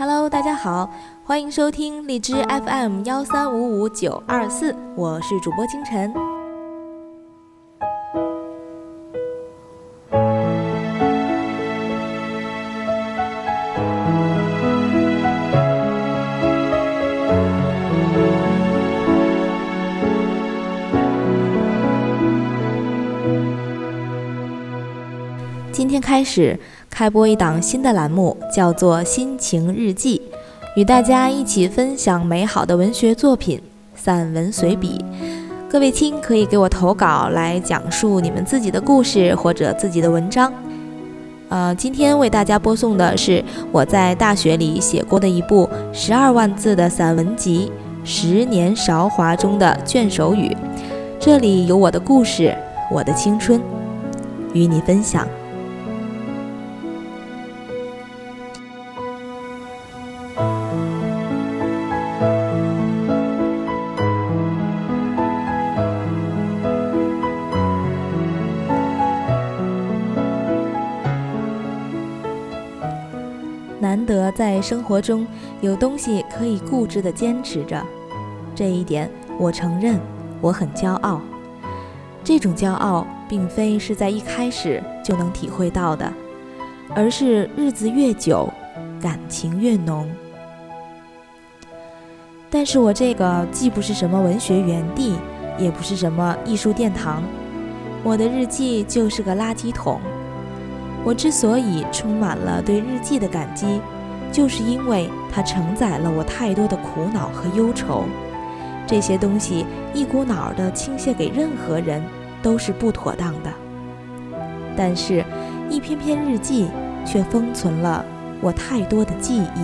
Hello，大家好，欢迎收听荔枝 FM 幺三五五九二四，我是主播清晨。今天开始开播一档新的栏目，叫做《心情日记》，与大家一起分享美好的文学作品、散文随笔。各位亲可以给我投稿来讲述你们自己的故事或者自己的文章。呃，今天为大家播送的是我在大学里写过的一部十二万字的散文集《十年韶华》中的卷首语。这里有我的故事，我的青春，与你分享。难得在生活中有东西可以固执地坚持着，这一点我承认，我很骄傲。这种骄傲并非是在一开始就能体会到的，而是日子越久，感情越浓。但是我这个既不是什么文学园地，也不是什么艺术殿堂，我的日记就是个垃圾桶。我之所以充满了对日记的感激，就是因为它承载了我太多的苦恼和忧愁。这些东西一股脑儿地倾泻给任何人都是不妥当的，但是，一篇篇日记却封存了我太多的记忆。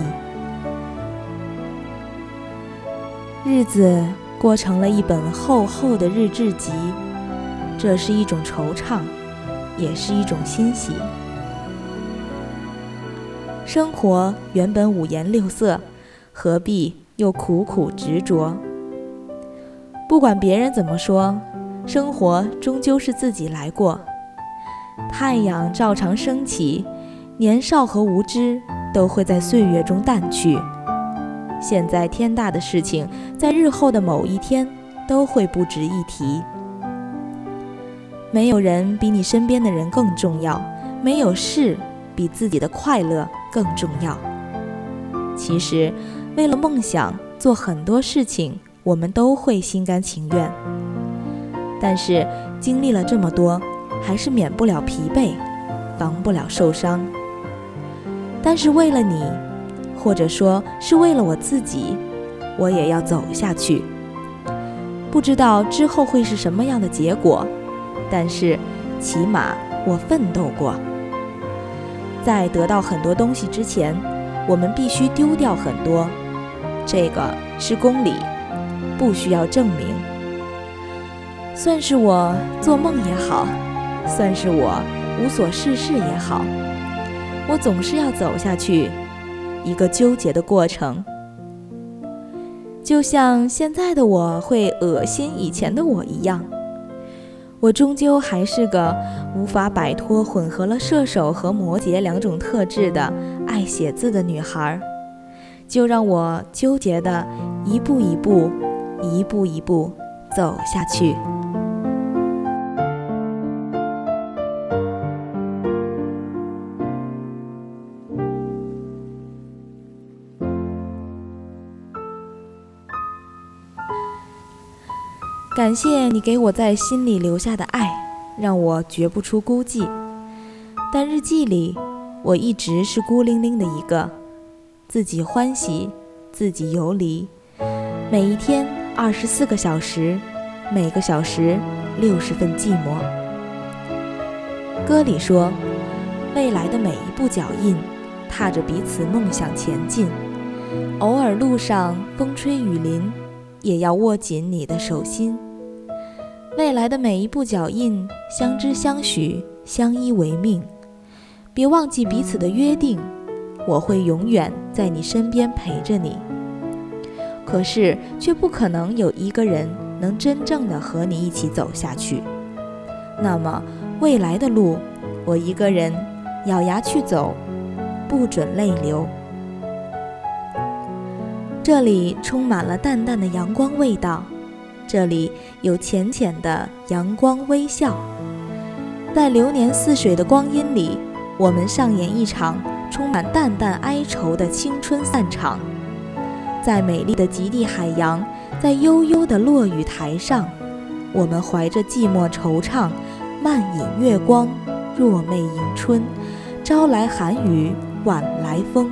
日子过成了一本厚厚的日志集，这是一种惆怅，也是一种欣喜。生活原本五颜六色，何必又苦苦执着？不管别人怎么说，生活终究是自己来过。太阳照常升起，年少和无知都会在岁月中淡去。现在天大的事情，在日后的某一天都会不值一提。没有人比你身边的人更重要，没有事比自己的快乐。更重要。其实，为了梦想做很多事情，我们都会心甘情愿。但是经历了这么多，还是免不了疲惫，防不了受伤。但是为了你，或者说是为了我自己，我也要走下去。不知道之后会是什么样的结果，但是起码我奋斗过。在得到很多东西之前，我们必须丢掉很多。这个是公理，不需要证明。算是我做梦也好，算是我无所事事也好，我总是要走下去，一个纠结的过程。就像现在的我会恶心以前的我一样。我终究还是个无法摆脱混合了射手和摩羯两种特质的爱写字的女孩，就让我纠结的一步一步、一步一步走下去。感谢你给我在心里留下的爱，让我绝不出孤寂。但日记里，我一直是孤零零的一个，自己欢喜，自己游离。每一天二十四个小时，每个小时六十份寂寞。歌里说，未来的每一步脚印，踏着彼此梦想前进。偶尔路上风吹雨淋，也要握紧你的手心。未来的每一步脚印，相知相许，相依为命。别忘记彼此的约定，我会永远在你身边陪着你。可是，却不可能有一个人能真正的和你一起走下去。那么，未来的路，我一个人咬牙去走，不准泪流。这里充满了淡淡的阳光味道，这里有浅浅的阳光微笑。在流年似水的光阴里，我们上演一场充满淡淡哀愁的青春散场。在美丽的极地海洋，在悠悠的落雨台上，我们怀着寂寞惆怅，慢饮月光，若寐迎春。朝来寒雨，晚来风，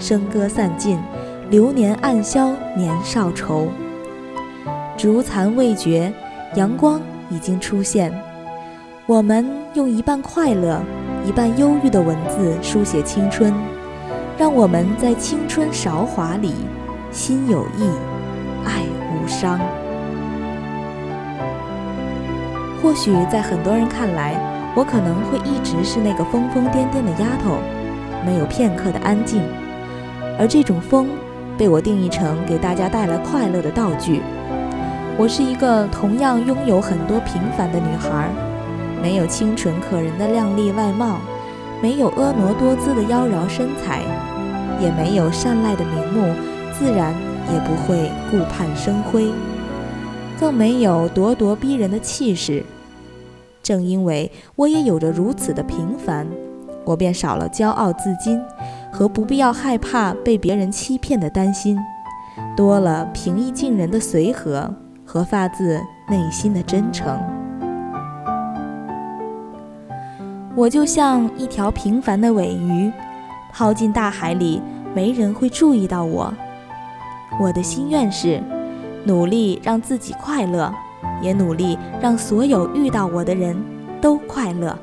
笙歌散尽，流年暗消年少愁。烛残未绝，阳光已经出现。我们用一半快乐、一半忧郁的文字书写青春，让我们在青春韶华里，心有意，爱无伤。或许在很多人看来，我可能会一直是那个疯疯癫癫的丫头，没有片刻的安静。而这种疯，被我定义成给大家带来快乐的道具。我是一个同样拥有很多平凡的女孩，没有清纯可人的靓丽外貌，没有婀娜多姿的妖娆身材，也没有善赖的名目，自然也不会顾盼生辉，更没有咄咄逼人的气势。正因为我也有着如此的平凡，我便少了骄傲自矜和不必要害怕被别人欺骗的担心，多了平易近人的随和和发自内心的真诚。我就像一条平凡的尾鱼，抛进大海里，没人会注意到我。我的心愿是，努力让自己快乐。也努力让所有遇到我的人都快乐。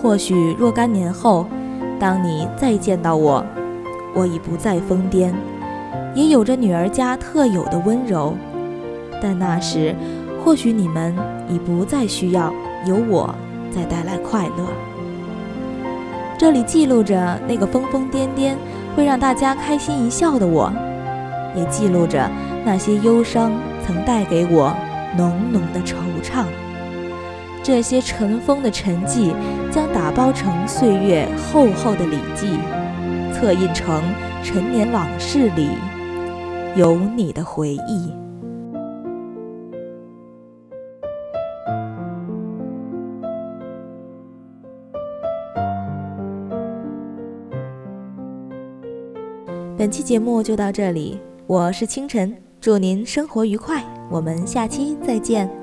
或许若干年后，当你再见到我，我已不再疯癫，也有着女儿家特有的温柔。但那时，或许你们已不再需要有我再带来快乐。这里记录着那个疯疯癫癫。会让大家开心一笑的我，也记录着那些忧伤曾带给我浓浓的惆怅。这些尘封的沉寂，将打包成岁月厚厚的礼记，刻印成陈年往事里有你的回忆。本期节目就到这里，我是清晨，祝您生活愉快，我们下期再见。